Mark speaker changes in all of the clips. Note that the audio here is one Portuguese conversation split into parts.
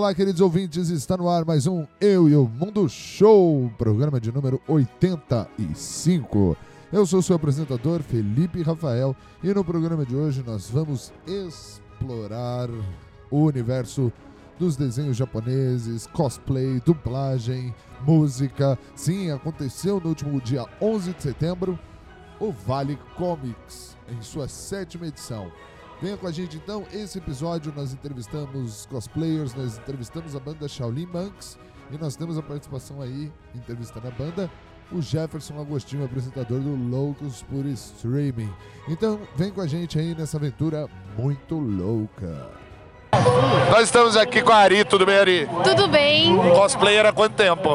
Speaker 1: olá, queridos ouvintes. Está no ar mais um Eu e o Mundo Show, programa de número 85. Eu sou seu apresentador, Felipe Rafael, e no programa de hoje nós vamos explorar o universo dos desenhos japoneses, cosplay, dublagem, música. Sim, aconteceu no último dia 11 de setembro o Vale Comics, em sua sétima edição. Venha com a gente então, esse episódio nós entrevistamos cosplayers, nós entrevistamos a banda Shaolin Monks e nós temos a participação aí, entrevistando a banda, o Jefferson Agostinho, apresentador do Loucos por Streaming. Então vem com a gente aí nessa aventura muito louca.
Speaker 2: Nós estamos aqui com a Ari, tudo bem, Ari?
Speaker 3: Tudo bem.
Speaker 2: Cosplayer há quanto tempo?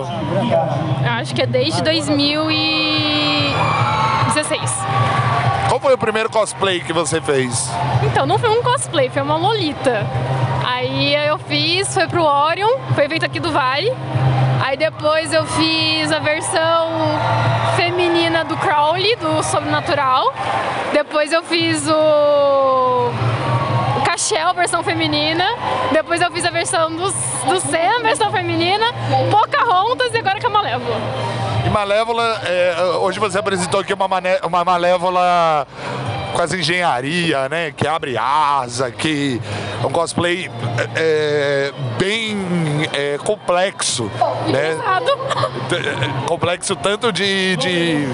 Speaker 3: Acho que é desde 2016.
Speaker 2: Qual foi o primeiro cosplay que você fez?
Speaker 3: Então, não foi um cosplay, foi uma Lolita. Aí eu fiz, foi pro Orion, foi feito aqui do Vale. Aí depois eu fiz a versão feminina do Crowley, do Sobrenatural. Depois eu fiz o Cachel, versão feminina. Depois eu fiz a versão do, do Sam, versão feminina. Pocahontas e agora com a Malévola.
Speaker 2: E Malévola, é, hoje você apresentou aqui uma, mané- uma Malévola com as engenharia, né? Que abre asa, que é um cosplay é, bem é, complexo, né? T- complexo tanto de, de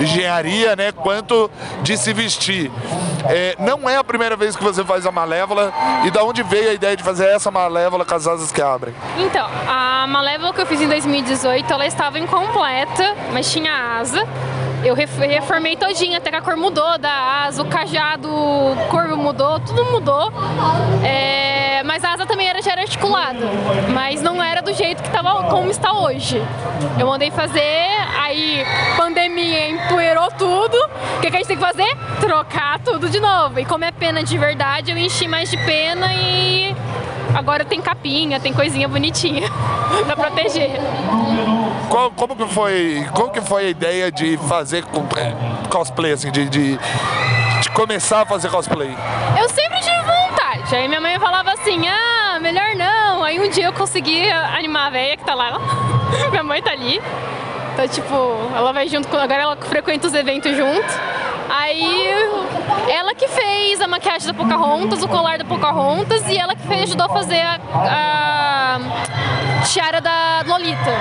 Speaker 2: engenharia, né, quanto de se vestir. É, não é a primeira vez que você faz a Malévola e da onde veio a ideia de fazer essa Malévola com as asas que abrem?
Speaker 3: Então, a Malévola que eu fiz em 2018, ela estava incompleta, mas tinha asa. Eu ref- reformei todinha, até que a cor mudou da asa, o cajado, o corvo mudou, tudo mudou. É, mas a asa também era, já era articulada, mas não era do jeito que tava, como está hoje. Eu mandei fazer, aí pandemia empoeirou tudo. O que, que a gente tem que fazer? Trocar tudo de novo. E como é pena de verdade, eu enchi mais de pena e agora tem capinha, tem coisinha bonitinha pra proteger.
Speaker 2: Qual- como que foi, como que foi a ideia de fazer é, cosplay assim, de, de, de começar a fazer cosplay?
Speaker 3: Eu sempre tive vontade. Aí minha mãe falava assim: ah, melhor não. Aí um dia eu consegui animar a velha que tá lá. minha mãe tá ali. Então, tipo, ela vai junto com. Agora ela frequenta os eventos junto. Aí ela que fez a maquiagem da Pocahontas, o colar da Pocahontas, e ela que fez, ajudou a fazer a, a tiara da Lolita.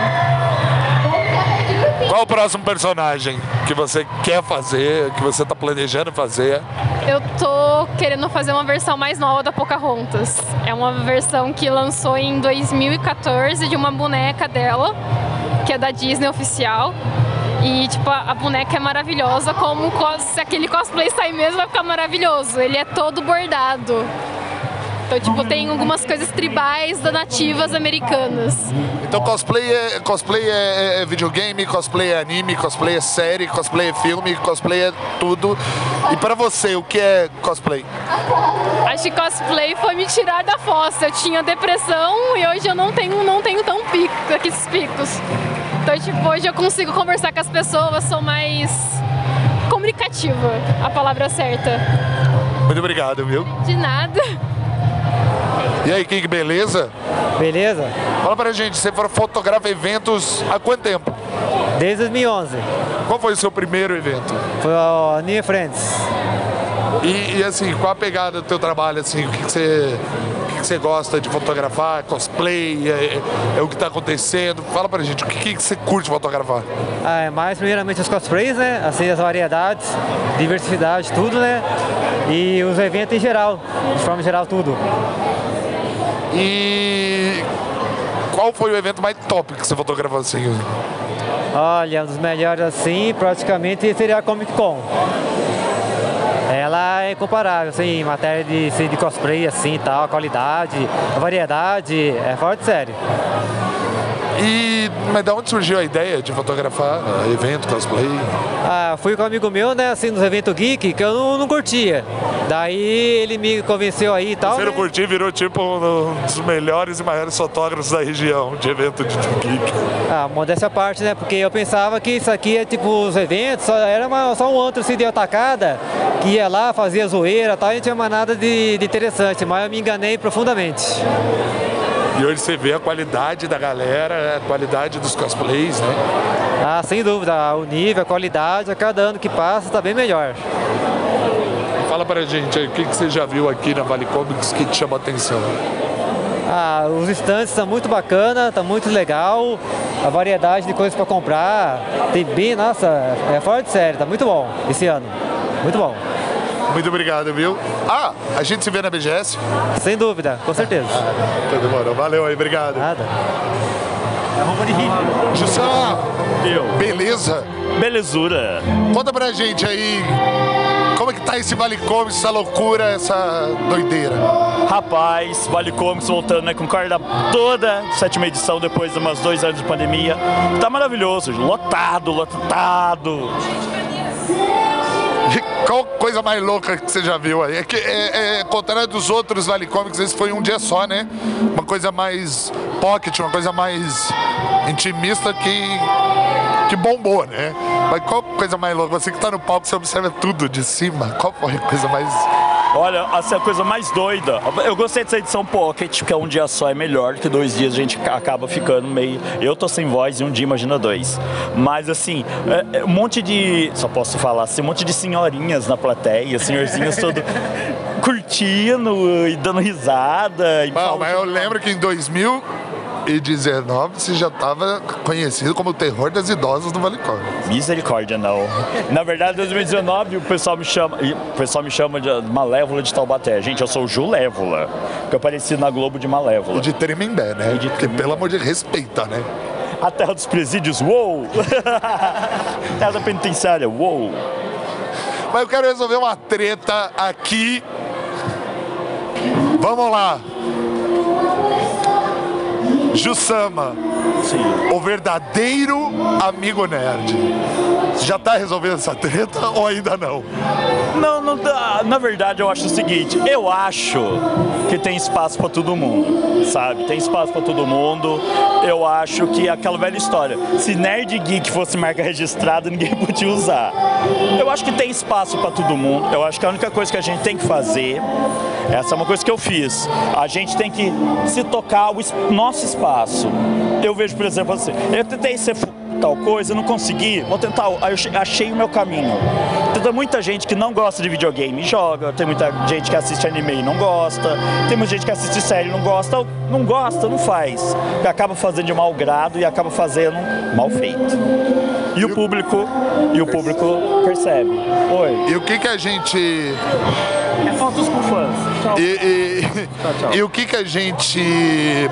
Speaker 2: Qual o próximo personagem que você quer fazer, que você está planejando fazer?
Speaker 3: Eu tô querendo fazer uma versão mais nova da Pocahontas. É uma versão que lançou em 2014 de uma boneca dela, que é da Disney oficial. E, tipo, a a boneca é maravilhosa, como se aquele cosplay sair mesmo vai ficar maravilhoso. Ele é todo bordado. Então, tipo, tem algumas coisas tribais da nativas americanas.
Speaker 2: Então cosplay é, cosplay é, é videogame, cosplay é anime, cosplay é série, cosplay é filme, cosplay é tudo. E pra você, o que é cosplay?
Speaker 3: Acho que cosplay foi me tirar da fossa. Eu tinha depressão e hoje eu não tenho, não tenho tão pico, aqueles picos. Então, tipo, hoje eu consigo conversar com as pessoas, sou mais comunicativa, a palavra certa.
Speaker 2: Muito obrigado, viu?
Speaker 3: De nada.
Speaker 2: E aí, King, beleza?
Speaker 4: Beleza?
Speaker 2: Fala pra gente, você fotografa eventos há quanto tempo?
Speaker 4: Desde 2011.
Speaker 2: Qual foi o seu primeiro evento?
Speaker 4: Foi o New Friends.
Speaker 2: E, e, assim, qual a pegada do teu trabalho, assim, o que, que você... que que você gosta de fotografar? Cosplay? É, é o que tá acontecendo? Fala pra gente, o que, que você curte fotografar?
Speaker 4: Ah, é mais primeiramente os cosplays, né? Assim, as variedades, diversidade, tudo, né? E os eventos em geral, de forma geral, tudo.
Speaker 2: E qual foi o evento mais top que você fotografou assim?
Speaker 4: Olha, um dos melhores assim, praticamente seria a Comic Con. Ela é incomparável, assim, em matéria de, assim, de cosplay, assim, tal, a qualidade, a variedade, é fora de série.
Speaker 2: E mas da onde surgiu a ideia de fotografar eh, evento, cosplay?
Speaker 4: Ah, fui com um amigo meu, né, assim, nos eventos geek, que eu não, não curtia. Daí ele me convenceu aí e tal.
Speaker 2: Você não
Speaker 4: né?
Speaker 2: curtiu, virou tipo um dos melhores e maiores fotógrafos da região de evento de geek.
Speaker 4: Ah, modéstia à parte, né? Porque eu pensava que isso aqui é tipo os eventos, só, era uma- só um antro assim, de atacada, que ia lá, fazia zoeira e tal, e não tinha mais nada de, de interessante, mas eu me enganei profundamente.
Speaker 2: E hoje você vê a qualidade da galera, a qualidade dos cosplays, né?
Speaker 4: Ah, sem dúvida, o nível, a qualidade, a cada ano que passa está bem melhor.
Speaker 2: Fala pra gente aí, o que, que você já viu aqui na Vale Comics que te chamou a atenção?
Speaker 4: Ah, os estantes estão muito bacana, tá muito legal. A variedade de coisas para comprar tem bem, nossa, é fora de série, tá muito bom esse ano. Muito bom.
Speaker 2: Muito obrigado, viu? Ah, a gente se vê na BGS?
Speaker 4: Sem dúvida, com certeza.
Speaker 2: Então demorou. Valeu aí, obrigado.
Speaker 4: Nada. É roupa de rico.
Speaker 2: Jussão,
Speaker 5: Eu.
Speaker 2: beleza?
Speaker 5: Belezura.
Speaker 2: Conta pra gente aí como é que tá esse Vale Comics, essa loucura, essa doideira.
Speaker 5: Rapaz, Vale Comics voltando né, com corda toda, sétima edição depois de umas dois anos de pandemia. Tá maravilhoso, lotado, lotado.
Speaker 2: Qual coisa mais louca que você já viu aí? É que, é, é, contrário dos outros Vale Comics, esse foi um dia só, né? Uma coisa mais pocket, uma coisa mais intimista que, que bombou, né? Mas qual coisa mais louca? Você que tá no palco, você observa tudo de cima. Qual foi a coisa mais...
Speaker 5: Olha, essa é a coisa mais doida. Eu gostei dessa edição Pocket, que é um dia só é melhor, que dois dias a gente acaba ficando meio. Eu tô sem voz e um dia imagina dois. Mas assim, é, é um monte de. Só posso falar assim, um monte de senhorinhas na plateia, senhorzinhos todo curtindo e dando risada. E
Speaker 2: Bom, mas eu lembro que em 2019 você já estava conhecido como o terror das idosas do Vale.
Speaker 5: Misericórdia, não. Na verdade, em 2019 o pessoal me chama, o pessoal me chama de Malévola de Taubaté. Gente, eu sou o Julévola, que eu apareci na Globo de Malévola.
Speaker 2: E de Tremembé, né?
Speaker 5: E de
Speaker 2: Porque, pelo amor de respeita, né?
Speaker 5: A terra dos presídios, uou! terra da penitenciária, uou!
Speaker 2: Mas eu quero resolver uma treta aqui. Vamos lá. Jussama,
Speaker 5: Sim.
Speaker 2: o verdadeiro amigo nerd. Já tá resolvendo essa treta ou ainda não?
Speaker 5: Não, não dá. Na verdade, eu acho o seguinte: eu acho que tem espaço pra todo mundo, sabe? Tem espaço pra todo mundo. Eu acho que é aquela velha história: se Nerd Geek fosse marca registrada, ninguém podia usar. Eu acho que tem espaço pra todo mundo. Eu acho que a única coisa que a gente tem que fazer, essa é uma coisa que eu fiz, a gente tem que se tocar o nosso espaço. Eu vejo, por exemplo, assim, eu tentei ser tal coisa, não consegui, vou tentar, aí eu che- achei o meu caminho. Tem muita gente que não gosta de videogame e joga, tem muita gente que assiste anime e não gosta, tem muita gente que assiste série e não gosta, não gosta, não faz. Que acaba fazendo de mau grado e acaba fazendo mal feito. E o público, e o público percebe. Oi.
Speaker 2: E o que que a gente.
Speaker 5: É fotos com fãs.
Speaker 2: E, e-
Speaker 5: tchau.
Speaker 2: e o que que a gente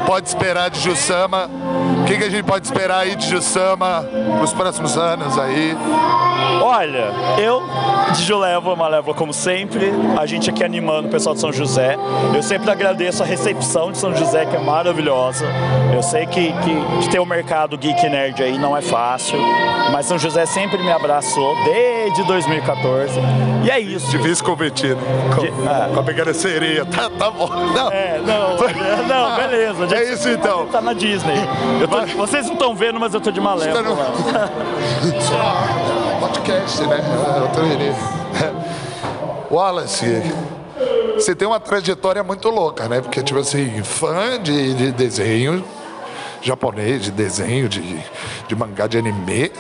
Speaker 2: pode esperar de Jussama? O que que a gente pode esperar aí de Jussama nos próximos anos aí?
Speaker 5: Olha, eu de Julévola, Malévola como sempre, a gente aqui animando o pessoal de São José. Eu sempre agradeço a recepção de São José, que é maravilhosa. Eu sei que, que de ter o mercado geek nerd aí não é fácil, mas São José sempre me abraçou desde 2014. E é isso.
Speaker 2: Difícil competir, né? Com,
Speaker 5: De- ah.
Speaker 2: com a pequena Tá, tá bom. Não.
Speaker 5: É, não, não, beleza.
Speaker 2: É isso então.
Speaker 5: Tá na Disney. Tô- vocês não estão vendo, mas eu tô de Malévola.
Speaker 2: Podcast, né? Eu tô. Wallace, você tem uma trajetória muito louca, né? Porque, tipo assim, fã de, de desenho japonês, de desenho, de, de mangá, de anime.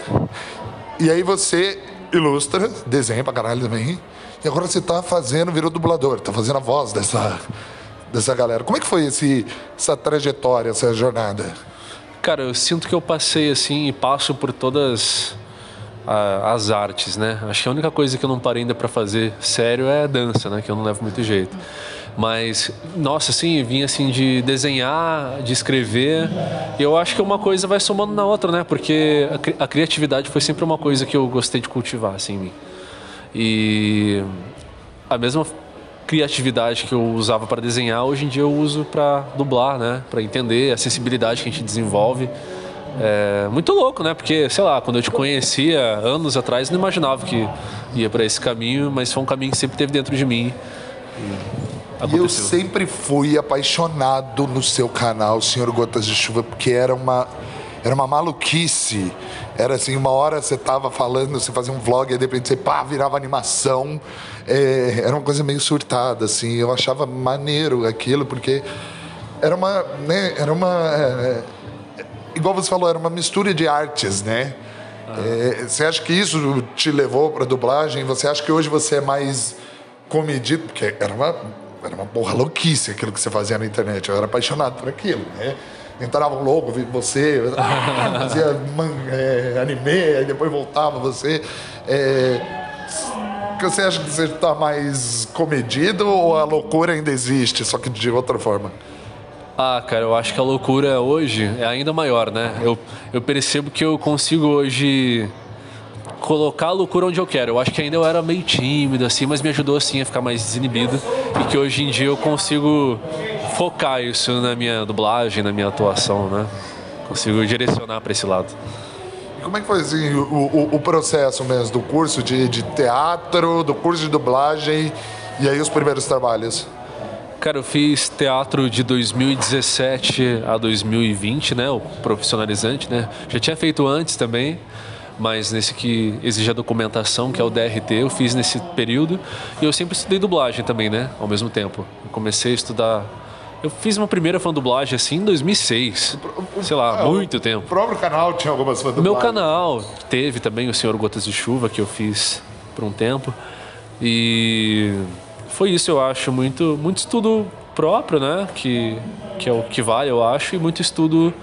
Speaker 2: E aí você ilustra, desenha pra caralho também. E agora você tá fazendo, virou dublador, tá fazendo a voz dessa, dessa galera. Como é que foi esse, essa trajetória, essa jornada?
Speaker 6: Cara, eu sinto que eu passei assim e passo por todas a- as artes, né? Acho que a única coisa que eu não parei ainda pra fazer sério é a dança, né? Que eu não levo muito jeito. Mas, nossa, assim, vim assim de desenhar, de escrever. E eu acho que uma coisa vai somando na outra, né? Porque a, cri- a criatividade foi sempre uma coisa que eu gostei de cultivar, assim, em mim. E a mesma criatividade que eu usava para desenhar, hoje em dia eu uso para dublar, né? Para entender a sensibilidade que a gente desenvolve. É muito louco, né? Porque, sei lá, quando eu te conhecia anos atrás, não imaginava que ia para esse caminho, mas foi um caminho que sempre teve dentro de mim. E
Speaker 2: E eu
Speaker 6: aconteceu.
Speaker 2: sempre fui apaixonado no seu canal, Senhor Gotas de Chuva, porque era uma, era uma maluquice. Era assim, uma hora você tava falando, você fazia um vlog, e de repente você pá, virava animação. É, era uma coisa meio surtada, assim. Eu achava maneiro aquilo, porque era uma, né, era uma, é, é, igual você falou, era uma mistura de artes, né? É, você acha que isso te levou para dublagem? Você acha que hoje você é mais comedido? Porque era uma, era uma porra louquice aquilo que você fazia na internet. Eu era apaixonado por aquilo, né? Entrava um via você, fazia man, é, anime, aí depois voltava você. É, você acha que você está mais comedido ou a loucura ainda existe, só que de outra forma?
Speaker 6: Ah, cara, eu acho que a loucura hoje é ainda maior, né? Eu, eu percebo que eu consigo hoje colocar a loucura onde eu quero. Eu acho que ainda eu era meio tímido, assim, mas me ajudou, assim, a ficar mais desinibido. E que hoje em dia eu consigo focar isso na minha dublagem, na minha atuação, né? Consigo direcionar para esse lado.
Speaker 2: E como é que foi, assim, o, o, o processo mesmo do curso de, de teatro, do curso de dublagem e aí os primeiros trabalhos?
Speaker 6: Cara, eu fiz teatro de 2017 a 2020, né? O profissionalizante, né? Já tinha feito antes também, mas nesse que exige a documentação, que é o DRT, eu fiz nesse período. E eu sempre estudei dublagem também, né? Ao mesmo tempo. Eu comecei a estudar. Eu fiz uma primeira fan dublagem assim em 2006. Sei lá,
Speaker 2: Ah,
Speaker 6: muito
Speaker 2: o
Speaker 6: tempo.
Speaker 2: O próprio canal tinha algumas
Speaker 6: No meu canal teve também o Senhor Gotas de Chuva, que eu fiz por um tempo. E foi isso, eu acho. Muito, muito estudo próprio, né? Que, que é o que vale, eu acho. E muito estudo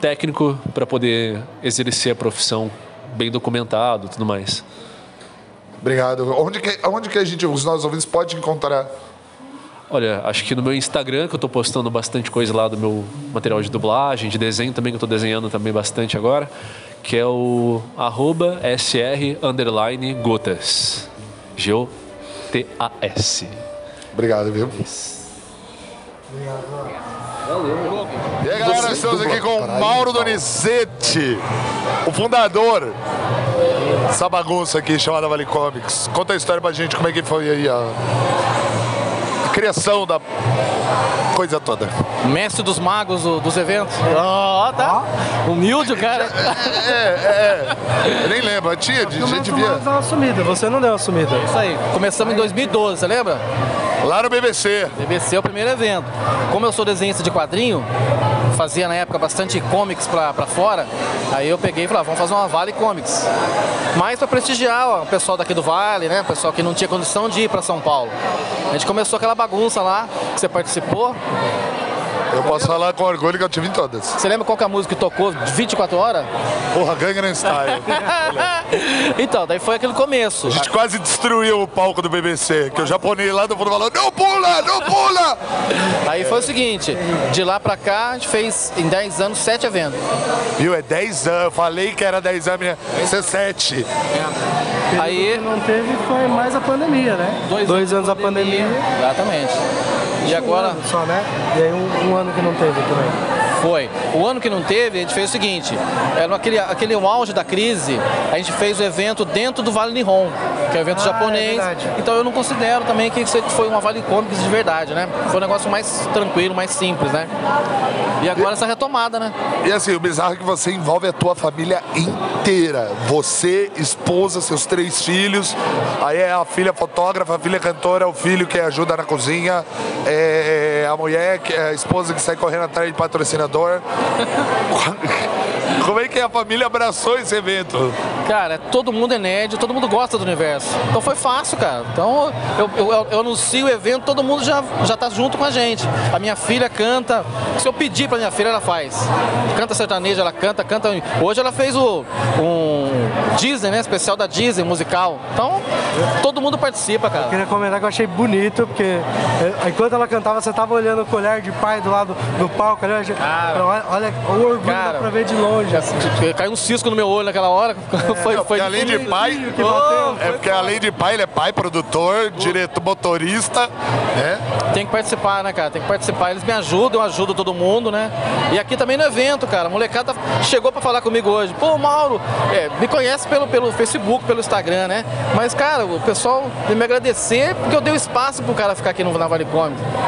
Speaker 6: técnico para poder exercer a profissão bem documentado e tudo mais.
Speaker 2: Obrigado. Onde que, onde que a gente, os nossos ouvintes podem encontrar?
Speaker 6: Olha, acho que no meu Instagram, que eu tô postando bastante coisa lá do meu material de dublagem, de desenho também, que eu tô desenhando também bastante agora, que é o arroba sr underline gotas. G-O-T-A-S.
Speaker 2: Obrigado, viu? E aí, galera,
Speaker 1: Você
Speaker 2: estamos aqui com o Mauro. Donizete, o fundador dessa bagunça aqui chamada Vale Comics. Conta a história pra gente, como é que foi aí a, a criação da coisa toda.
Speaker 7: Mestre dos magos do- dos eventos. Ó, tá. Humilde o cara.
Speaker 2: É, é, eu nem lembro, tinha, a gente via
Speaker 8: deu uma sumida, você não deu uma sumida.
Speaker 7: Isso aí. Começamos em 2012, você lembra?
Speaker 2: Lá no BBC.
Speaker 7: BBC é o primeiro evento. Como eu sou desenhista de quadrinho, fazia na época bastante comics pra, pra fora, aí eu peguei e falei, ah, vamos fazer uma Vale Comics. Mais pra prestigiar ó, o pessoal daqui do Vale, né? O pessoal que não tinha condição de ir pra São Paulo. A gente começou aquela bagunça lá, que você participou.
Speaker 2: Eu posso falar com orgulho que eu tive em todas.
Speaker 7: Você lembra qual que é a música que tocou 24 horas?
Speaker 2: Porra, Gangnam Style.
Speaker 7: então, daí foi aquele começo.
Speaker 2: A gente quase destruiu o palco do BBC, que o japonês lá do fundo falou, não pula, não pula!
Speaker 7: Aí foi o seguinte, de lá pra cá, a gente fez em 10 anos 7 eventos.
Speaker 2: Viu, é 10 anos, eu falei que era 10 anos, minha- isso é 7.
Speaker 7: Aí,
Speaker 8: Não teve, foi mais a pandemia, né?
Speaker 7: dois,
Speaker 8: anos a pandemia.
Speaker 7: Exatamente. E agora
Speaker 8: Um só, né? E aí um, um ano que não teve também.
Speaker 7: Foi. O ano que não teve, a gente fez o seguinte: era aquele, aquele auge da crise, a gente fez o evento dentro do Vale Nihon, que é o evento
Speaker 8: Ah,
Speaker 7: japonês.
Speaker 8: é verdade.
Speaker 7: então eu não considero também que isso foi uma Vale Comics de verdade, né? Foi um negócio mais tranquilo, mais simples, né? E agora essa retomada, né?
Speaker 2: E assim, o bizarro é que você envolve a tua família inteira. Você, esposa, seus três filhos. Aí é a filha fotógrafa, a filha cantora, o filho que ajuda na cozinha, é a mulher, é a esposa que sai correndo atrás de patrocinador. Como é que a família abraçou esse evento?
Speaker 7: Cara, todo mundo é nerd, todo mundo gosta do universo. Então foi fácil, cara. Então eu, eu, eu anuncio o evento, todo mundo já, já tá junto com a gente. A minha filha canta. Se eu pedir pra minha filha, ela faz. Canta sertaneja, ela canta, canta. Hoje ela fez o um Disney, né? Especial da Disney, musical. Então, todo mundo participa, cara.
Speaker 8: Queria comentar que eu achei bonito, porque eh, enquanto ela cantava, você tava olhando com o olhar de pai do lado do palco ali. eu achei-
Speaker 7: Cara.
Speaker 8: olha, olha o orgulho
Speaker 7: Cara.
Speaker 8: dá pra ver de longe. Assim.
Speaker 7: Caiu um cisco no meu olho naquela hora. foi,
Speaker 2: Não,
Speaker 7: foi
Speaker 2: além de pai,
Speaker 8: que bateu.
Speaker 2: é porque além de pai, ele é pai, produtor, diretor, motorista, né?
Speaker 7: Tem que participar, né, cara? Tem que participar. Eles me ajudam, eu ajudo todo mundo, né? E aqui também no evento, cara. A molecada chegou pra falar comigo hoje. Pô, Mauro, é, me conhece pelo, pelo Facebook, pelo Instagram, né? Mas, cara, o pessoal veio me agradecer porque eu dei o espaço pro cara ficar aqui no, na Vale.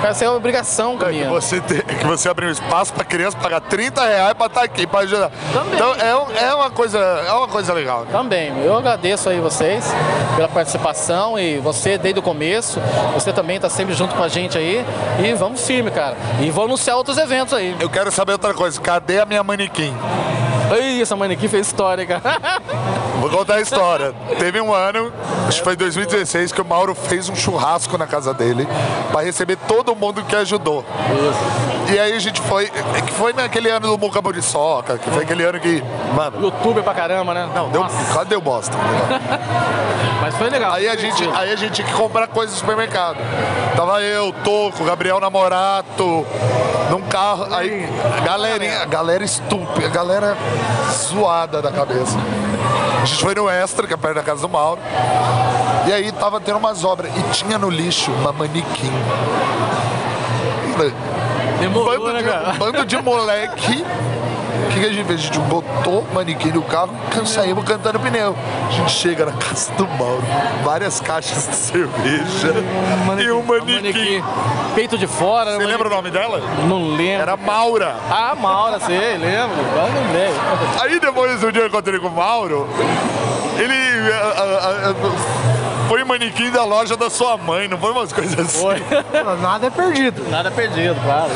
Speaker 7: Cara, Essa é uma obrigação
Speaker 2: É que você, te- que você abriu espaço pra criança pagar 30 reais pra estar aqui, pra ajudar.
Speaker 7: Também.
Speaker 2: Então, é, é uma coisa, é uma coisa legal. Né?
Speaker 7: Também, eu agradeço aí vocês pela participação e você desde o começo, você também tá sempre junto com a gente aí e vamos firme, cara. E vou anunciar outros eventos aí.
Speaker 2: Eu quero saber outra coisa. Cadê a minha manequim?
Speaker 7: Ih, essa manequim fez história, cara.
Speaker 2: Vou contar a história. Teve um ano, acho que foi em 2016, que o Mauro fez um churrasco na casa dele para receber todo mundo que ajudou. E aí a gente foi, que foi naquele ano do Muca Muriçoca, que foi aquele ano que, mano,
Speaker 7: Youtuber pra caramba, né?
Speaker 2: não, deu, quase deu bosta.
Speaker 7: Mas foi legal.
Speaker 2: Aí a gente, aí a gente tinha que comprar coisas no supermercado. Tava eu, Toco, Gabriel Namorato, num carro. Aí, galerinha, galera estúpida, galera zoada da cabeça. A gente foi no Extra, que é perto da casa do Mauro. E aí tava tendo umas obras. E tinha no lixo uma manequim.
Speaker 7: Demorou,
Speaker 2: Bando
Speaker 7: né,
Speaker 2: de, bando de moleque. O que, que a gente fez? A gente botou o manequim no carro e saímos cantando pneu. A gente chega na casa do Mauro, várias caixas de cerveja e um manequim.
Speaker 7: Manequim. Peito de fora.
Speaker 2: Você lembra o nome dela?
Speaker 7: Não lembro.
Speaker 2: Era Maura.
Speaker 7: Ah, Maura, sei, lembro. Agora.
Speaker 2: Aí depois, um dia eu encontrei com o Mauro, ele ah, ah, ah, foi o manequim da loja da sua mãe, não foi umas coisas assim?
Speaker 7: Foi.
Speaker 8: Nada é perdido.
Speaker 7: Nada perdido, claro.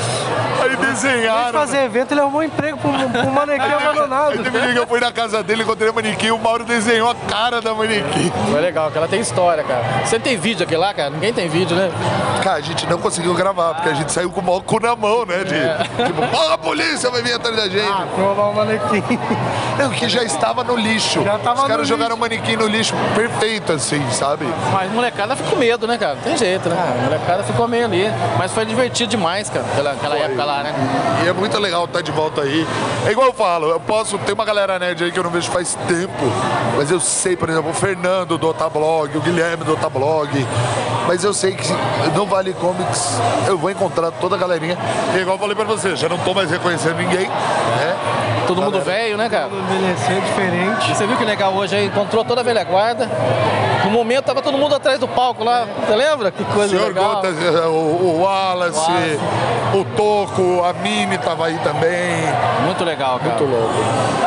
Speaker 2: Aí desenharam.
Speaker 8: fazer evento, ele arrumou um emprego pro, pro manequim
Speaker 2: Aí
Speaker 8: abandonado.
Speaker 2: teve que eu fui na casa dele, encontrei o manequim, o Mauro desenhou a cara da manequim.
Speaker 7: Foi legal, que ela tem história, cara. Você tem vídeo aqui lá, cara? Ninguém tem vídeo, né?
Speaker 2: Cara, a gente não conseguiu gravar, porque a gente saiu com o maior cu na mão, né? De, Tipo, porra, a polícia vai vir atrás da gente.
Speaker 8: Ah, roubar o manequim.
Speaker 2: Não, que já estava no lixo.
Speaker 8: Já tava
Speaker 2: Os caras jogaram o manequim no lixo perfeito, assim, sabe?
Speaker 7: Mas molecada ficou com medo, né, cara? Não tem jeito, né? A molecada ficou meio ali. Mas foi divertido demais, cara, aquela, aquela época lá, né?
Speaker 2: E é muito legal estar de volta aí. É igual eu falo, eu posso. Tem uma galera nerd aí que eu não vejo faz tempo. Mas eu sei, por exemplo, o Fernando do Otablog, o Guilherme do Otablog. Mas eu sei que não vale comics, eu vou encontrar toda a galerinha. E igual eu falei pra você, já não tô mais reconhecendo ninguém, né?
Speaker 7: Todo mundo velho, né, cara?
Speaker 8: Envelhecer diferente.
Speaker 7: E você viu que legal hoje aí? Encontrou toda a velha guarda. No momento tava todo mundo atrás do palco lá. Você lembra? Que
Speaker 2: O
Speaker 7: coisa
Speaker 2: senhor
Speaker 7: legal.
Speaker 2: Gotas, o, o Wallace,
Speaker 7: Wallace.
Speaker 2: o Toco, a Mimi tava aí também.
Speaker 7: Muito legal, cara.
Speaker 2: Muito louco.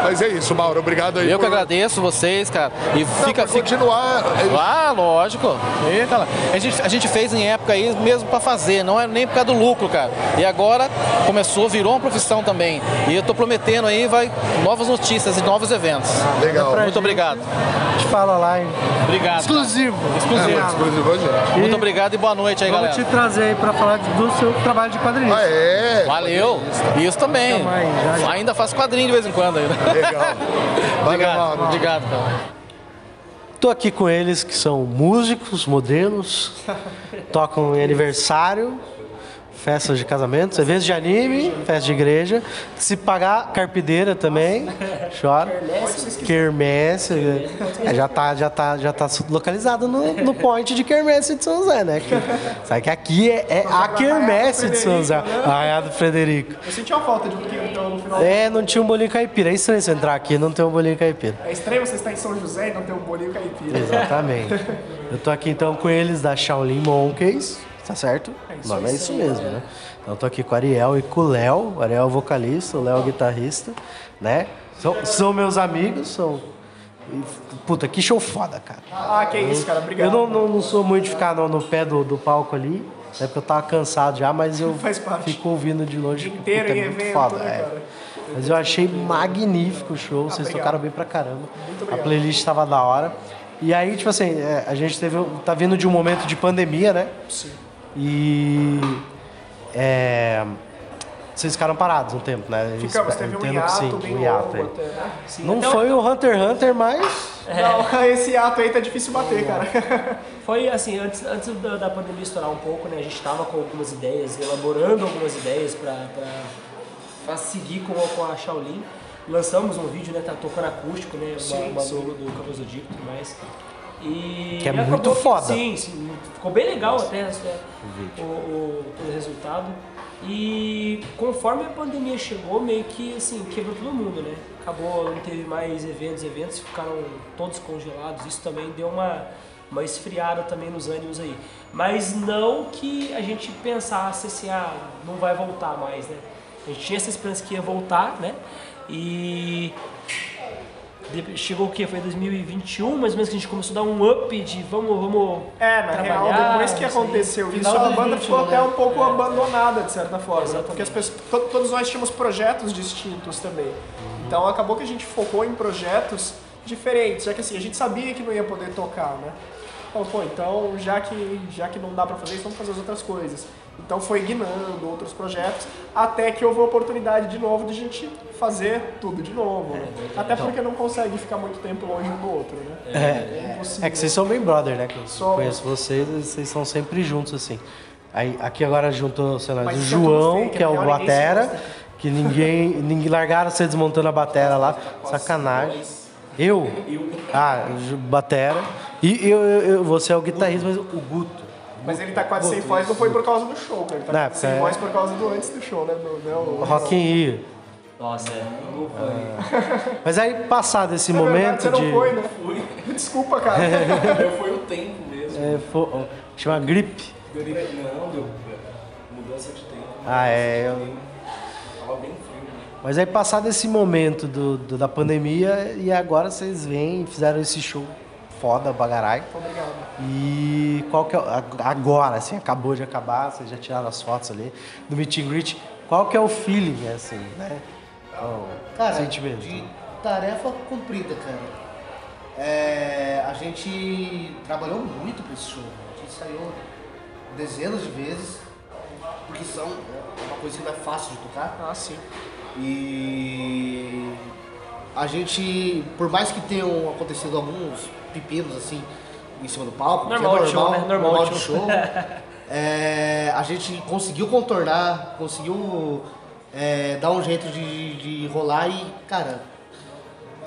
Speaker 2: Mas é isso, Mauro. Obrigado aí.
Speaker 7: Eu que
Speaker 2: por-
Speaker 7: agradeço vocês, cara. E
Speaker 2: Não,
Speaker 7: fica, fica,
Speaker 2: continuar. é,
Speaker 7: Ah, lógico. Eita, lá. a, gente, a gente fez em época aí mesmo pra fazer, não é nem por causa do lucro, cara. E agora começou, virou uma profissão também. E eu tô prometendo aí, vai novas notícias e novos eventos.
Speaker 2: Legal.
Speaker 7: Muito
Speaker 8: gente.
Speaker 7: obrigado.
Speaker 8: A gente fala lá, hein?
Speaker 7: Obrigado.
Speaker 8: Exclusivo.
Speaker 2: É, mas exclusivo a gente.
Speaker 7: Muito obrigado e boa noite aí,
Speaker 8: Vamos
Speaker 7: galera.
Speaker 8: te trazer aí pra falar do seu trabalho de quadrinista.
Speaker 2: Ah, é?
Speaker 7: Valeu. Isso também.
Speaker 8: Também, já, já.
Speaker 7: Ainda faço quadrinho de vez em quando ainda.
Speaker 2: Legal. Valeu,
Speaker 7: Obrigado.
Speaker 2: Mauro.
Speaker 7: Obrigado, cara.
Speaker 8: Tô aqui com eles que são músicos, modelos, tocam em aniversário, festas de casamentos, eventos de anime, festa de igreja. Se pagar carpideira também, chora. Quermesse. É, já tá, já tá, já tá localizado no, no point de Quermesse de São José, né? Que- Sabe que aqui é, é a Quermesse de São José, Arraial do Frederico.
Speaker 9: Eu senti uma falta de um então no final.
Speaker 8: É, não tinha um bolinho caipira. É estranho você entrar aqui e não ter um bolinho caipira.
Speaker 9: É estranho você estar em São José e não ter um bolinho caipira.
Speaker 8: Exatamente. Eu tô aqui então com eles da Shaolin Monkeys, tá certo? O nome é isso mesmo, né? Então eu tô aqui com o Ariel e com o Léo. O Ariel é o vocalista, o Léo é o guitarrista, né? São, são meus amigos, são. Puta, que show foda, cara.
Speaker 9: Ah, que isso, cara. Obrigado.
Speaker 8: Eu não, não, não sou muito de ficar no, no pé do, do palco ali, né? Porque eu tava cansado já, mas eu fico ouvindo de longe.
Speaker 9: inteiro
Speaker 8: puta,
Speaker 9: em
Speaker 8: é muito
Speaker 9: evento,
Speaker 8: foda,
Speaker 9: né,
Speaker 8: é. Mas eu achei magnífico o show, vocês
Speaker 9: obrigado.
Speaker 8: tocaram bem pra caramba. A playlist tava da hora. E aí, tipo assim, é, a gente teve, tá vindo de um momento de pandemia, né?
Speaker 9: Sim.
Speaker 8: E. É, vocês ficaram parados um tempo, né?
Speaker 9: Ficamos, teve um hiato
Speaker 8: sim,
Speaker 9: bem
Speaker 8: um hiato aí.
Speaker 9: até, né? Sim,
Speaker 8: Não foi o Hunter x Hunter, mas.
Speaker 9: Não, esse ato aí tá difícil bater, cara.
Speaker 10: Foi assim, antes, antes da, da pandemia estourar um pouco, né? A gente estava com algumas ideias, elaborando algumas ideias para seguir com, a- com a Shaolin. Lançamos um vídeo, né? Tá tocando acústico, né? Uma,
Speaker 9: Sim,
Speaker 10: uma
Speaker 9: sim.
Speaker 10: logo do Cabo Zodíaco e tudo mais. E
Speaker 8: Que é muito
Speaker 10: que-
Speaker 8: foda.
Speaker 10: sim, sim. Ficou bem legal até o, o, o resultado. E conforme a pandemia chegou, meio que assim, quebrou todo mundo, né? Acabou, não teve mais eventos, eventos ficaram todos congelados. Isso também deu uma, uma esfriada também nos ânimos aí. Mas não que a gente pensasse assim, ah, não vai voltar mais, né? A gente tinha essa esperança que ia voltar, né? E chegou o quê? Foi 2021, mais ou menos que a gente começou a dar um up de vamos, vamos
Speaker 9: É, na real, depois que
Speaker 10: assim.
Speaker 9: aconteceu isso, a banda
Speaker 10: 2021,
Speaker 9: ficou até
Speaker 10: né?
Speaker 9: um pouco
Speaker 10: É.
Speaker 9: abandonada, de certa forma, porque as pessoas, to- todos nós tínhamos projetos distintos também. Então acabou que a gente focou em projetos diferentes, já que assim, a gente sabia que não ia poder tocar, né? Então, pô, então já que, já que não dá pra fazer isso, vamos fazer as outras coisas. Então foi guinando outros projetos, até que houve a oportunidade de novo de a gente fazer tudo de novo. né? Até
Speaker 8: Então-
Speaker 9: porque não consegue ficar muito tempo longe um do outro, né?
Speaker 8: É,
Speaker 9: impossível.
Speaker 8: é que vocês são bem brother, né? Que eu
Speaker 9: Somos.
Speaker 8: conheço vocês, e vocês são sempre juntos, assim. Aí, aqui agora juntou, sei lá,
Speaker 9: Mas
Speaker 8: o
Speaker 9: é
Speaker 8: João, que é o
Speaker 9: ninguém se
Speaker 8: Batera, que ninguém, ninguém largaram você desmontando a batera lá. Sacanagem. Eu? Ah, Batera. E eu, eu- eu- você é o guitarrista, mas o Guto.
Speaker 9: Mas ele tá quase sem voz, não foi por causa do show, cara. Ele tá
Speaker 8: Não,
Speaker 9: quase sem
Speaker 8: é-
Speaker 9: voz por causa do antes do show, né? Do, né o,
Speaker 8: Rock in Rio.
Speaker 11: Nossa, é.
Speaker 8: Mas aí, passado esse
Speaker 9: É verdade,
Speaker 8: momento
Speaker 9: você não
Speaker 8: de...
Speaker 9: foi, né? Desculpa, cara.
Speaker 11: Eu fui o tempo mesmo.
Speaker 8: É, fo- chama gripe.
Speaker 11: Não, deu mudança de tempo.
Speaker 8: Ah, é. eu-
Speaker 11: Tava bem frio. né?
Speaker 8: Mas aí, passado esse momento do, do- da pandemia, e agora vocês vêm e fizeram esse show foda caralho.
Speaker 9: Obrigado.
Speaker 8: E qual que é. o- Agora, assim, acabou de acabar, vocês já tiraram as fotos ali do meet and greet. Qual que é o feeling, assim, né? O
Speaker 12: Cara,
Speaker 8: sentimento.
Speaker 12: de tarefa cumprida, cara. É, a gente trabalhou muito pra esse show. A gente saiu dezenas de vezes, porque são é uma coisa que não é fácil de tocar.
Speaker 9: Ah, sim.
Speaker 12: E a gente, por mais que tenham acontecido alguns pepinos assim em cima do palco, que
Speaker 10: Normal
Speaker 12: é
Speaker 10: de show, né? Normal de
Speaker 12: de
Speaker 10: show.
Speaker 12: show, é, a gente conseguiu contornar, conseguiu é, dar um jeito de, de rolar e, cara.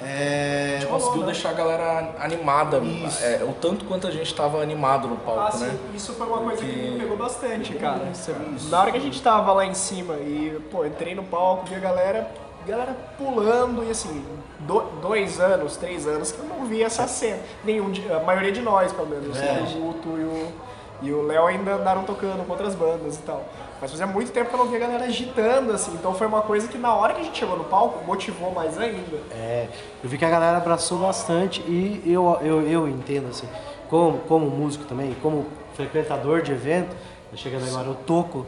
Speaker 12: É,
Speaker 11: A gente conseguiu deixar a galera animada. É, o tanto quanto a gente tava animado no palco,
Speaker 9: Ah, sim,
Speaker 11: né?
Speaker 9: isso foi uma coisa que me pegou bastante, cara. Você- Na hora que a gente tava lá em cima e, pô, entrei no palco, vi a galera, galera pulando e assim, do- dois anos, três anos que eu não vi essa cena. Nenhum, de- a maioria de nós, pelo menos.
Speaker 12: É.
Speaker 9: O Guto e o, e o Léo ainda andaram tocando com outras bandas e tal. Mas fazia muito tempo que eu não via a galera agitando, assim. Então foi uma coisa que na hora que a gente chegou no palco, motivou mais ainda.
Speaker 8: É, eu vi que a galera abraçou bastante e eu, eu, eu entendo assim, como, como músico também, como frequentador de evento, chegando agora, eu toco,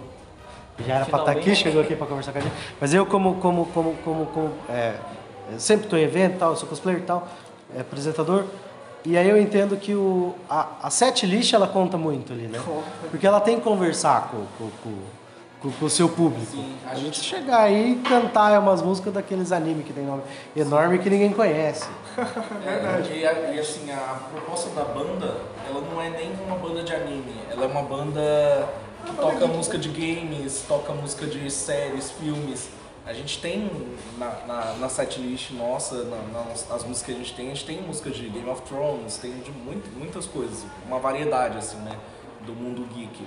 Speaker 8: já era pra estar aqui,
Speaker 10: Finalmente.
Speaker 8: chegou aqui pra conversar com a gente, mas eu como, como, como, como, como é, sempre estou em evento tal, eu sou cosplayer e tal, é, apresentador, e aí eu entendo que o, a, a set list ela conta muito ali, né? Porque ela tem que conversar com, com, com, com, com o seu público. a gente chegar aí e cantar umas músicas daqueles animes que tem nome enorme que ninguém conhece.
Speaker 11: Verdade. E, a- e, assim, a proposta da banda, ela não é nem uma banda de anime, ela é uma banda toca música de games, toca música de séries, filmes. A gente tem na, na, na setlist nossa, na, nas as músicas que a gente tem, a gente tem música de Game of Thrones, tem de muito, muitas coisas, uma variedade assim, né, do mundo geek.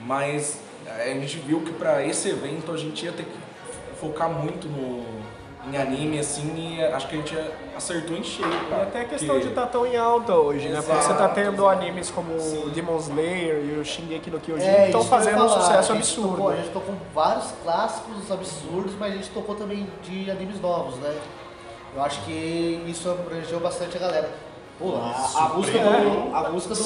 Speaker 11: Mas a gente viu que para esse evento a gente ia ter que focar muito no, em anime, assim, e acho que a gente acertou em cheio,
Speaker 9: E até a questão
Speaker 11: porque-
Speaker 9: de estar tão em alta hoje, né? Porque você tá
Speaker 11: Exato,
Speaker 9: tendo
Speaker 11: exato.
Speaker 9: animes como Demon Slayer e o Shingeki no Kyojin
Speaker 12: É,
Speaker 9: que estão
Speaker 12: que
Speaker 9: fazendo um sucesso
Speaker 12: A
Speaker 9: absurdo.
Speaker 12: Tocou, a gente tocou vários clássicos absurdos, mas a gente tocou também de animes novos, né? Eu acho que isso abrangeu bastante a galera. Pô, a, a música do. A música do.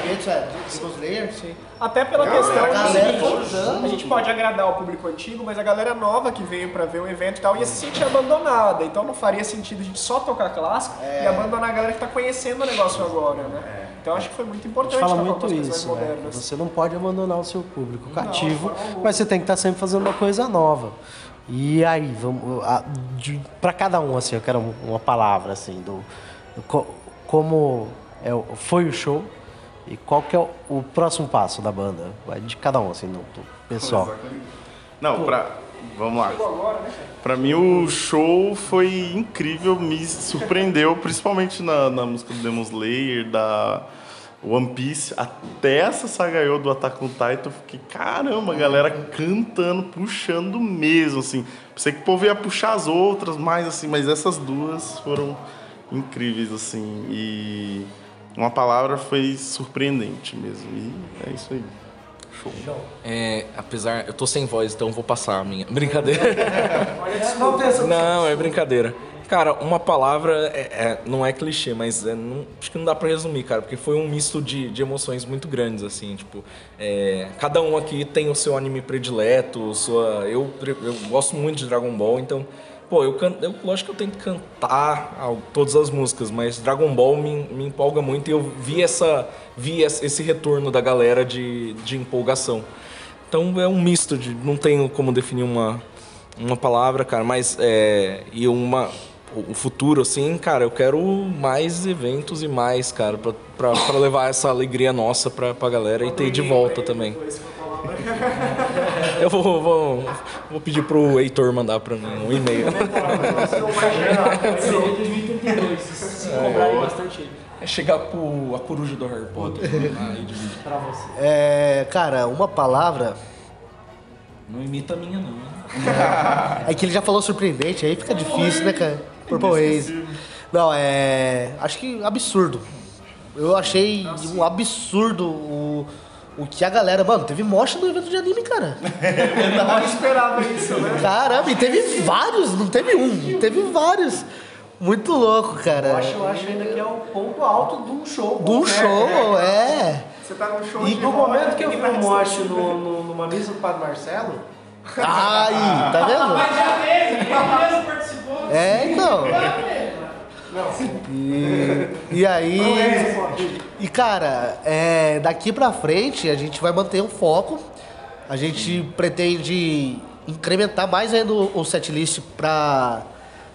Speaker 12: Kimetsu, é. Demon Slayer.
Speaker 9: Sim. Até pela
Speaker 12: Não,
Speaker 9: questão
Speaker 12: a galera
Speaker 9: seguinte, a gente pode agradar o público antigo, mas a galera nova que veio pra ver o evento e tal ia se sentir abandonada. Então não faria sentido a gente só tocar clássico
Speaker 12: É.
Speaker 9: e abandonar a galera que tá conhecendo o negócio agora, né? Então acho que foi muito
Speaker 8: A gente
Speaker 9: importante
Speaker 8: fala
Speaker 9: tocar
Speaker 8: muito
Speaker 9: com as coisas
Speaker 8: isso,
Speaker 9: mais
Speaker 8: né?
Speaker 9: modernas.
Speaker 8: Você não pode abandonar o seu público cativo,
Speaker 9: alguma.
Speaker 8: mas você tem que estar sempre fazendo uma coisa nova. E aí, vamos, a- de- pra cada um, assim, eu quero um- uma palavra, assim, do, do co- como é, foi o show e qual que é o, o próximo passo da banda, Vai de cada um, assim, do, do pessoal.
Speaker 13: Não, pra. Vamos lá. Pra mim o show foi incrível, me surpreendeu, principalmente na, na música do Demon Slayer, da One Piece, até essa Sagayo do Attack on Titan, eu fiquei, caramba, a galera cantando, puxando mesmo, assim. Pensei que o povo ia puxar as outras, mais assim, mas essas duas foram incríveis, assim. E uma palavra foi surpreendente mesmo. E é isso aí. Show.
Speaker 11: É, apesar, eu tô sem voz, então vou passar a minha. Brincadeira.
Speaker 9: Não,
Speaker 11: é brincadeira. Cara, uma palavra é, é- não é clichê, mas é, não- acho que não dá pra resumir, cara, porque foi um misto de, de emoções muito grandes, assim, tipo, é, cada um aqui tem o seu anime predileto, sua, eu, eu gosto muito de Dragon Ball, então, pô, eu eu, lógico que eu tento cantar al- todas as músicas, mas Dragon Ball me, me empolga muito e eu vi essa, vi esse retorno da galera de, de empolgação. Então é um misto de, não tenho como definir uma, uma palavra, cara, mas é, e uma o futuro assim, cara, eu quero mais eventos e mais, cara, pra, levar essa alegria nossa pra, pra galera e ter de volta também. Eu vou, vou, vou pedir pro Heitor mandar pra mim um e-mail.
Speaker 10: Seria 2032, se cobrarem bastante ele.
Speaker 11: É chegar pro a coruja do Harry Potter.
Speaker 10: Você.
Speaker 12: É, cara, uma palavra.
Speaker 11: Não imita a minha, não.
Speaker 12: É que ele já falou surpreendente, aí fica difícil, né, cara? Purple Haze. Não, é. Acho que absurdo. Eu achei um absurdo o, o que a galera. Mano, teve mocha no evento de anime, cara.
Speaker 9: Eu não esperava isso, né?
Speaker 12: Caramba, e teve vários, não teve um, teve vários. Muito louco, cara.
Speaker 8: Eu acho, eu acho ainda que é o ponto alto de um show.
Speaker 12: Do show, é.
Speaker 9: Você tá num show
Speaker 8: E
Speaker 9: de
Speaker 8: no
Speaker 9: rock,
Speaker 8: momento que eu fui moche no, no, numa missa do Padre Marcelo.
Speaker 12: Aí, tá vendo?
Speaker 10: já teve, ele mesmo participou.
Speaker 12: É, então. E, e aí. E cara, é, daqui pra frente a gente vai manter um foco. A gente pretende incrementar mais ainda o, o setlist pra,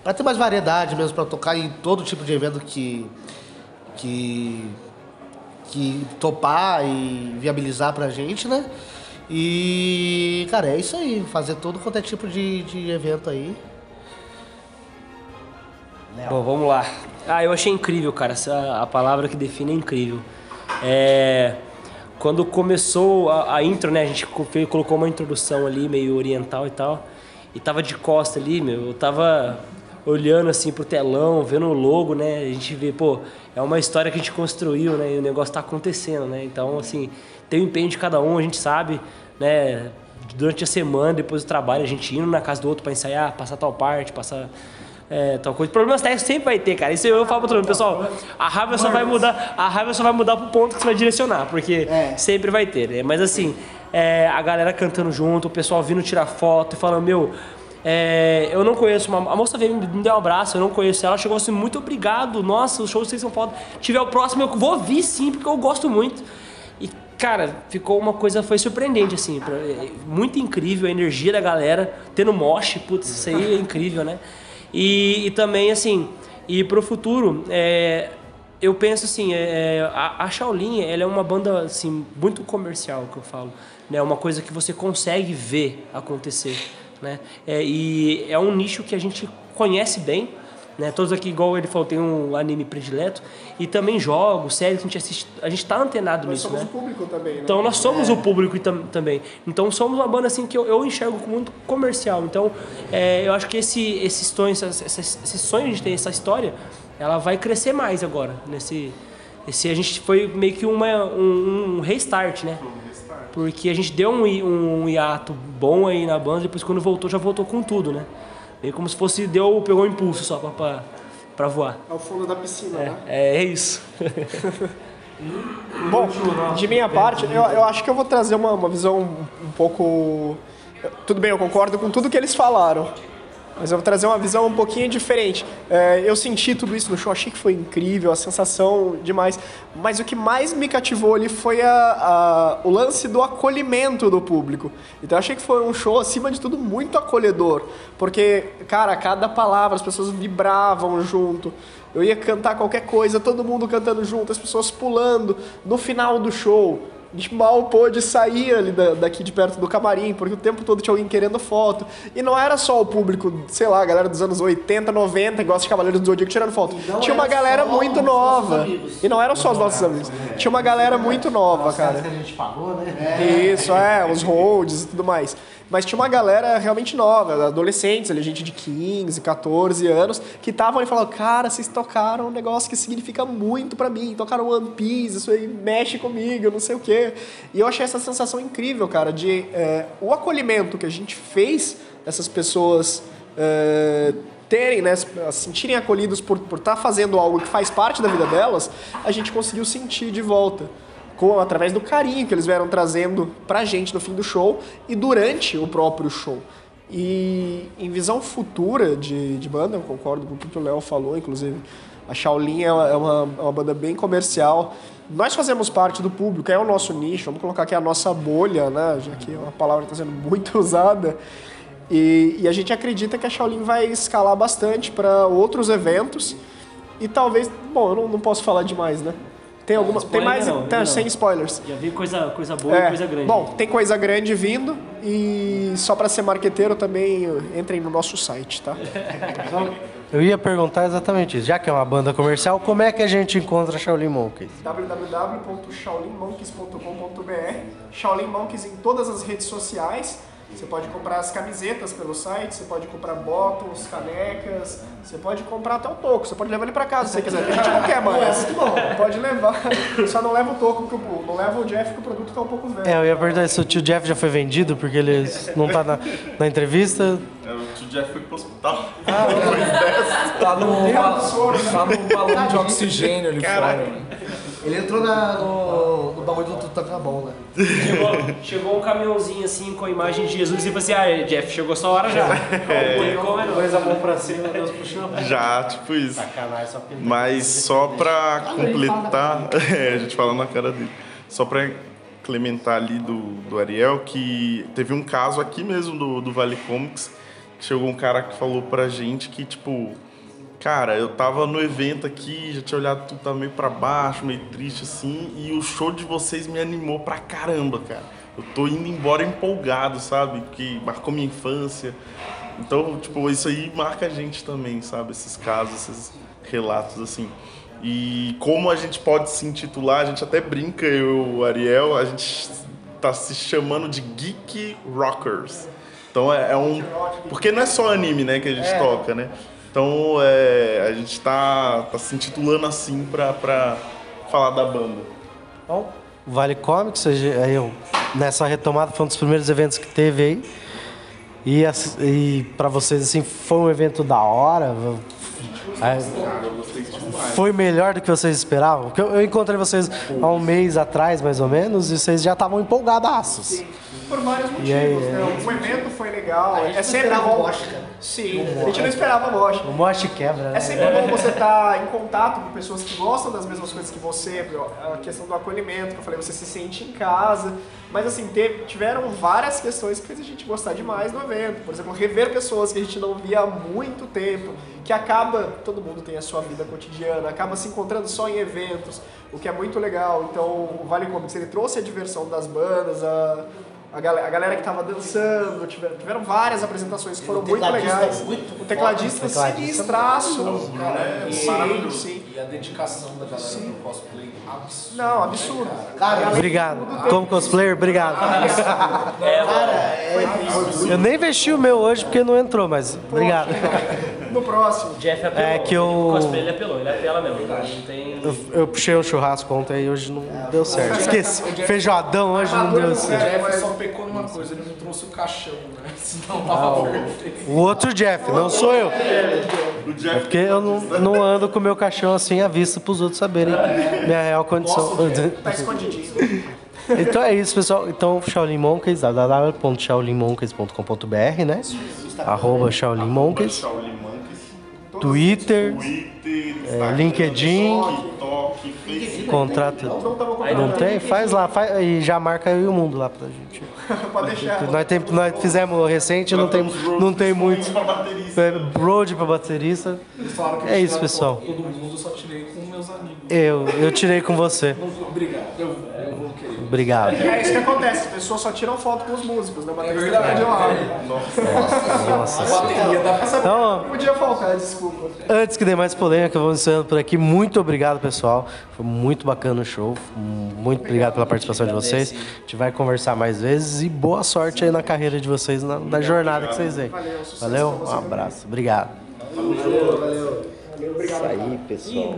Speaker 12: pra ter mais variedade mesmo, pra tocar em todo tipo de evento que. que. que topar e viabilizar pra gente, né? E, cara, é isso aí. Fazer todo quanto é tipo de, de evento aí.
Speaker 10: Bom, vamos lá. Ah, eu achei incrível, cara. Essa, a palavra que define é incrível. É, quando começou a, a intro, né? A gente colocou uma introdução ali, meio oriental e tal. E tava de costa ali, meu. Eu tava olhando assim pro telão, vendo o logo, né? A gente vê, pô, é uma história que a gente construiu, né? E o negócio tá acontecendo, né? Então, assim, tem o empenho de cada um, a gente sabe, né? Durante a semana, depois do trabalho, a gente indo na casa do outro pra ensaiar, passar tal parte, passar é, tal coisa. Problemas técnicos sempre vai ter, cara. Isso eu falo pra todo mundo, pessoal. A raiva só vai mudar, a raiva só vai mudar pro ponto que você vai direcionar, porque sempre vai ter. Né? Mas assim, é, a galera cantando junto, o pessoal vindo tirar foto e falando, meu. é, eu não conheço uma. A moça veio me deu um abraço, eu não conheço ela. Chegou assim, muito obrigado. Nossa, os shows vocês são foda. Tiver o próximo, eu vou ouvir sim, porque eu gosto muito. E, cara, ficou uma coisa, foi surpreendente, assim. pra- é, muito incrível a energia da galera, tendo moche, putz, isso aí é incrível, né? E, e também, assim, e pro futuro, é, eu penso assim, é, a, a Shaolin, ela é uma banda, assim, muito comercial, que eu falo. Né? Uma coisa que você consegue ver acontecer, né? É, e é um nicho que a gente conhece bem, né? Todos aqui, igual ele falou, tem um anime predileto. E também jogos, séries que a gente assiste. A gente tá antenado
Speaker 9: Nós
Speaker 10: nisso,
Speaker 9: somos
Speaker 10: né?
Speaker 9: o público também, né?
Speaker 10: Então nós somos o público tam- também. Então somos uma banda assim que eu, eu enxergo como muito comercial. Então é, eu acho que esse, esse, sonho, esse, esse, esse sonho de ter essa história, ela vai crescer mais agora. Nesse, esse, a gente foi meio que uma, um, um restart, né? Porque a gente deu um, um hiato bom aí na banda, depois quando voltou, já voltou com tudo, né? Meio como se fosse, deu, pegou um impulso só pra, pra, pra voar.
Speaker 9: É o fundo da piscina, né?
Speaker 10: É, é isso.
Speaker 9: Bom, de minha parte, eu, eu acho que eu vou trazer uma, uma visão um pouco. Tudo bem, eu concordo com tudo que eles falaram. Mas eu vou trazer uma visão um pouquinho diferente. É, eu senti tudo isso no show, achei que foi incrível, a sensação demais. Mas o que mais me cativou ali foi a, a- o lance do acolhimento do público. Então eu achei que foi um show, acima de tudo, muito acolhedor. Porque, cara, cada palavra, as pessoas vibravam junto. Eu ia cantar qualquer coisa, todo mundo cantando junto, as pessoas pulando. No final do show, a gente mal pôde sair ali da- daqui de perto do camarim, porque o tempo todo tinha alguém querendo foto. E não era só o público, sei lá, a galera dos anos 80, 90, que gosta de Cavaleiros do Zodíaco tirando foto.
Speaker 12: não
Speaker 9: Tinha uma
Speaker 12: era
Speaker 9: galera muito nova. E não eram só os nossos amigos. Tinha uma galera muito nova, cara.
Speaker 8: que a gente pagou, né?
Speaker 9: Isso, é, os holds e tudo mais. Mas tinha uma galera realmente nova, adolescentes, ali, gente de 15, 14 anos, que estavam ali falando, cara, vocês tocaram um negócio que significa muito pra mim, tocaram One Piece, isso aí mexe comigo, não sei o quê. E eu achei essa sensação incrível, cara, de é, o acolhimento que a gente fez dessas pessoas é, terem, né, se sentirem acolhidos por por estar fazendo algo que faz parte da vida delas, a gente conseguiu sentir de volta. Com, através do carinho que eles vieram trazendo pra gente no fim do show e durante o próprio show. E em visão futura de, de banda, eu concordo com o que o Léo falou, inclusive. A Shaolin é uma, é uma, é banda bem comercial. Nós fazemos parte do público, é o nosso nicho, vamos colocar aqui a nossa bolha, né? já que é uma palavra que está sendo muito usada. E, e a gente acredita que a Shaolin vai escalar bastante para outros eventos. E talvez. Bom, eu não, não posso falar demais, né? Tem alguma. Tem mais.
Speaker 10: não, não.
Speaker 9: sem spoilers.
Speaker 10: Já vi coisa, coisa boa
Speaker 9: É,
Speaker 10: e coisa grande.
Speaker 9: Bom, tem coisa grande vindo e só para ser marqueteiro também entrem no nosso site, tá?
Speaker 8: Eu ia perguntar exatamente isso. Já que é uma banda comercial, como é que a gente encontra Shaolin Monkeys?
Speaker 9: www.shaolinmonkeys.com.br Shaolin Monkeys em todas as redes sociais. Você pode comprar as camisetas pelo site, você pode comprar bottoms, canecas, você pode comprar até um toco, você pode levar ele pra casa se você quiser, a gente não quer mais. Pode levar, só não leva o toco, porque o- não leva o Jeff, que o produto tá um pouco velho.
Speaker 8: É, eu ia perguntar se o tio Jeff já foi vendido, porque ele não tá na, na entrevista.
Speaker 13: É, O tio Jeff foi pro hospital.
Speaker 11: Tá no, tá no balão de oxigênio ali fora.
Speaker 12: Ele entrou na, no, no bagulho do Tutankhamon, né?
Speaker 10: Chegou, chegou um caminhãozinho assim com a imagem de Jesus e falou assim: Ah, Jeff, chegou sua hora já.
Speaker 13: É.
Speaker 10: É.
Speaker 8: Pôs a mão pra cima, Deus puxou.
Speaker 13: Já, tipo isso.
Speaker 8: Sacanagem, só ele-
Speaker 13: Mas só pra completar, é, a gente fala na cara dele. Só pra complementar ali do, do Ariel, que teve um caso aqui mesmo do, do Vale Comics, que chegou um cara que falou pra gente que, tipo, cara, eu tava no evento aqui, já tinha olhado tudo tá meio pra baixo, meio triste assim, e o show de vocês me animou pra caramba, cara. Eu tô indo embora empolgado, sabe? Que marcou minha infância. Então, tipo, isso aí marca a gente também, sabe? Esses casos, esses relatos, assim. E como a gente pode se intitular, a gente até brinca, eu o Ariel, a gente tá se chamando de Geek Rockers. Então é, é um. Porque não é só anime, né, que a gente
Speaker 8: É.
Speaker 13: toca, né? Então é, a gente tá, tá se intitulando assim pra, pra falar da banda.
Speaker 8: Bom, Vale Comics, aí eu, nessa retomada, foi um dos primeiros eventos que teve aí. E, e para vocês, assim, foi um evento da hora. Foi melhor do que vocês esperavam? Porque eu, eu encontrei vocês há um mês atrás, mais ou menos, e vocês já estavam empolgadaços.
Speaker 9: Por vários motivos,
Speaker 8: E aí,
Speaker 9: né? O evento foi legal,
Speaker 12: A gente
Speaker 9: é
Speaker 12: não
Speaker 9: sempre
Speaker 12: esperava
Speaker 9: bom.
Speaker 12: o Mosh, cara.
Speaker 9: Sim, a gente não esperava Mosh.
Speaker 8: O moche quebra, né?
Speaker 9: É sempre bom você estar em contato com pessoas que gostam das mesmas coisas que você, a questão do acolhimento, que eu falei, você se sente em casa. Mas assim, teve- tiveram várias questões que fez a gente gostar demais do evento. Por exemplo, rever pessoas que a gente não via há muito tempo, que acaba, todo mundo tem a sua vida cotidiana, acaba se encontrando só em eventos, o que é muito legal. Então, o Vale Comics, ele trouxe a diversão das bandas, a, a, galera, a galera que tava dançando, tiveram, tiveram várias apresentações que foram muito legais.
Speaker 12: muito
Speaker 9: o tecladista
Speaker 12: foda, o
Speaker 9: sinistraço.
Speaker 11: Cara, é
Speaker 9: Sim,
Speaker 11: maravilhoso.
Speaker 9: sim.
Speaker 11: E a dedicação da galera no cosplay, absurdo.
Speaker 9: Não, absurdo.
Speaker 12: Cara,
Speaker 8: Obrigado. Como cosplayer, obrigado.
Speaker 10: É,
Speaker 8: Eu nem vesti o meu hoje porque não entrou, mas obrigado.
Speaker 9: No próximo.
Speaker 10: o Jeff apelou.
Speaker 8: É que eu-
Speaker 10: O cosplay ele apelou, ele apela mesmo. Não tem.
Speaker 8: Eu, eu puxei um churrasco ontem e hoje não deu certo. Esqueci. Feijoadão hoje não deu
Speaker 11: O
Speaker 8: certo.
Speaker 11: Jeff só pecou numa coisa, ele não trouxe o caixão, né? Senão tava perfeito.
Speaker 8: O outro Jeff, não sou eu. É porque eu não, não ando com o meu caixão assim à vista para os outros saberem minha real condição.
Speaker 9: Tá escondidinho.
Speaker 8: Então é isso, pessoal. Então, Shaolin Monkeys, www.shaolinmonkeys.com.br, né? Arroba Shaolin Monkeys.
Speaker 13: Shaolin Monkeys.
Speaker 8: Twitter,
Speaker 13: Twitter,
Speaker 8: é, LinkedIn,
Speaker 13: TikTok, Facebook.
Speaker 8: contrato. Não tem? Faz lá, faz, e já marca eu e o mundo lá pra gente.
Speaker 9: Pode deixar.
Speaker 8: Nós, tem, nós fizemos recente, não tem, não tem muito. É, Road pra baterista. É
Speaker 11: eles
Speaker 8: isso, pessoal.
Speaker 11: Todo mundo, eu só tirei com meus amigos.
Speaker 8: Eu, eu tirei com você.
Speaker 11: Obrigado, eu, eu vou querer.
Speaker 8: Obrigado.
Speaker 9: É isso que acontece, as pessoas só tiram foto com os músicos, né?
Speaker 11: É
Speaker 9: Baterista
Speaker 11: verdade.
Speaker 9: de lado.
Speaker 8: Nossa.
Speaker 11: A bateria dá pra saber.
Speaker 8: Então,
Speaker 9: Não podia faltar, desculpa.
Speaker 8: Antes que dê mais polêmica, vamos encerrando por aqui. Muito obrigado, pessoal. Foi muito bacana o show. Muito obrigado pela participação de vocês. A gente vai conversar mais vezes e boa sorte aí na carreira de vocês, na, na jornada que vocês têm. Valeu? Um abraço. Obrigado.
Speaker 9: Valeu, valeu. Valeu, obrigado.
Speaker 8: Isso aí, pessoal.